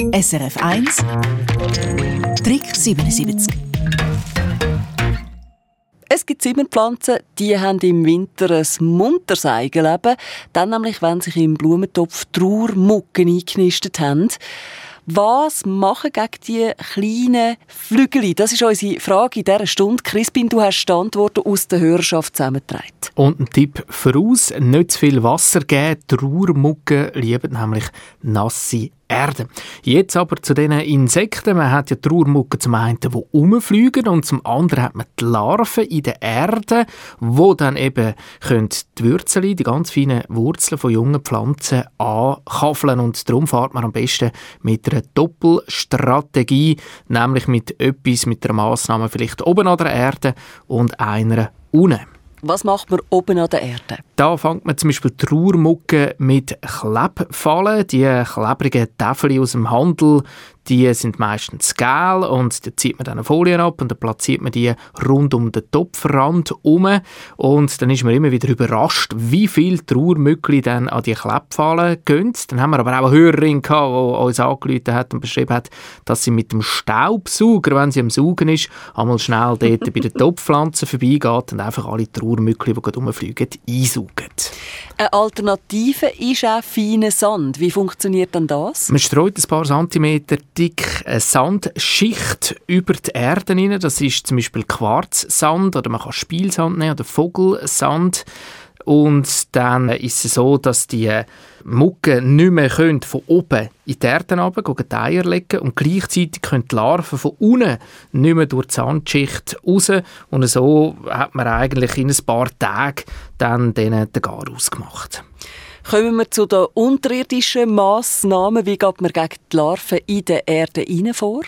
SRF 1 Trick 77 es gibt Zimmerpflanzen, die haben im Winter ein munteres Eigenleben, dann nämlich, wenn sich im Blumentopf Trauermucken eingenistet haben. Was machen gegen die kleinen Flügel? Das ist unsere Frage in dieser Stunde. Crispin, du hast die Antworten aus der Hörerschaft zusammengetragen. Und ein Tipp voraus, nicht zu viel Wasser geben. Trauermucken lieben nämlich nasse Erde. Jetzt aber zu diesen Insekten. Man hat ja Trauermucken zum einen, die rumfliegen und zum anderen hat man die Larven in der Erde, wo dann eben können die Wurzeln, die ganz feinen Wurzeln von jungen Pflanzen ankaffeln und darum fährt man am besten mit einer Doppelstrategie, nämlich mit etwas, mit einer Massnahme vielleicht oben an der Erde und einer unten. Was macht man oben an der Erde? Da fängt man zum Beispiel Trauermucke mit Klebfallen, die klebrigen Täfel aus dem Handel, die sind meistens gel und da zieht man dann eine Folie ab und dann platziert man die rund um den Topfrand um und dann ist man immer wieder überrascht, wie viel Trauermückli dann an die Klepfallen gehen. Dann haben wir aber auch eine Hörerin gehabt, die uns angerufen hat und beschrieben hat, dass sie mit dem Staubsauger, wenn sie am Saugen ist, einmal schnell dort bei den Topfpflanzen vorbeigeht und einfach alle Trauermückli, die gerade rumfliegen, einsaugt. Eine Alternative ist auch feiner Sand. Wie funktioniert denn das? Man streut ein paar Zentimeter dick eine Sandschicht über die Erde rein. Das ist zum Beispiel Quarzsand oder man kann Spielsand nehmen oder Vogelsand. Und dann ist es so, dass die Mucken nicht mehr können von oben in die Erde runter, die Eier legen und gleichzeitig können die Larven von unten nicht mehr durch die Sandschicht raus. Und so hat man eigentlich in ein paar Tagen dann den Gar ausgemacht. Kommen wir zu den unterirdischen Massnahmen. Wie geht man gegen die Larven in der Erde vor?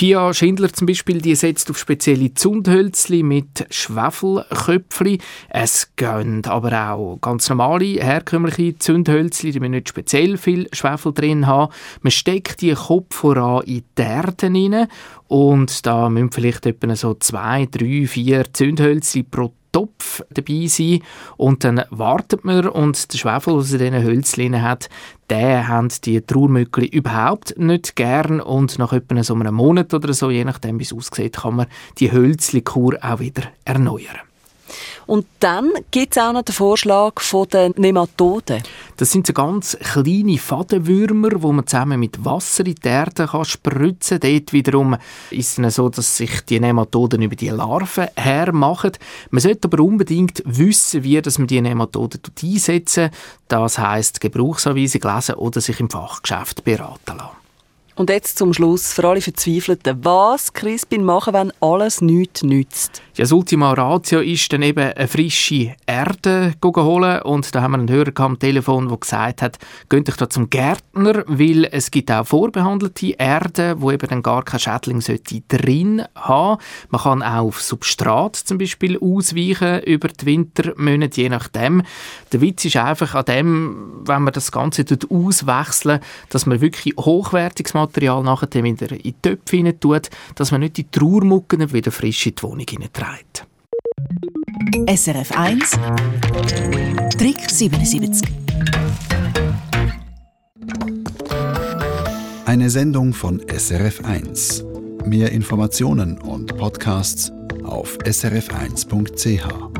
Pia Schindler zum Beispiel, die setzt auf spezielle Zundhölzli mit Schwefelköpfli. Es gehen aber auch ganz normale, herkömmliche Zündhölzli, die nicht speziell viel Schwefel drin haben. Man steckt die Kopf voran in die Erde rein und da müssen vielleicht etwa so zwei, drei, vier Zündhölzli pro Topf dabei sein. Und dann wartet man. Und der Schwefel, in diesen Hölzchen hat, den haben die Trauermückli überhaupt nicht gern. Und nach etwa so einem Monat oder so, je nachdem wie es aussieht, kann man die Hölzli-Kur auch wieder erneuern. Und dann gibt es auch noch den Vorschlag von den Nematoden. Das sind so ganz kleine Fadenwürmer, die man zusammen mit Wasser in die Erde kann spritzen kann. Dort wiederum ist es so, dass sich die Nematoden über die Larven hermachen. Man sollte aber unbedingt wissen, wie dass man die Nematoden einsetzen Das heisst, Gebrauchsanweisung lesen oder sich im Fachgeschäft beraten lassen. Und jetzt zum Schluss für alle Verzweifelten. Was Crispin machen, wenn alles nichts nützt? Ja, das Ultima Ratio ist dann eben eine frische Erde holen. Und da haben wir einen Hörer am Telefon, der gesagt hat, geht euch da zum Gärtner, weil es gibt auch vorbehandelte Erde, wo eben dann gar kein Schädling drin haben. Man kann auch auf Substrat zum Beispiel ausweichen über die Wintermonate, je nachdem. Der Witz ist einfach an dem, wenn man das Ganze auswechseln, dass man wirklich hochwertiges Material nachher wieder in die Töpfe rein tut, dass man nicht die Trauermucken wieder frisch in die Wohnung hineinträgt. SRF 1 Trick 77 Eine Sendung von SRF 1. Mehr Informationen und Podcasts auf srf1.ch.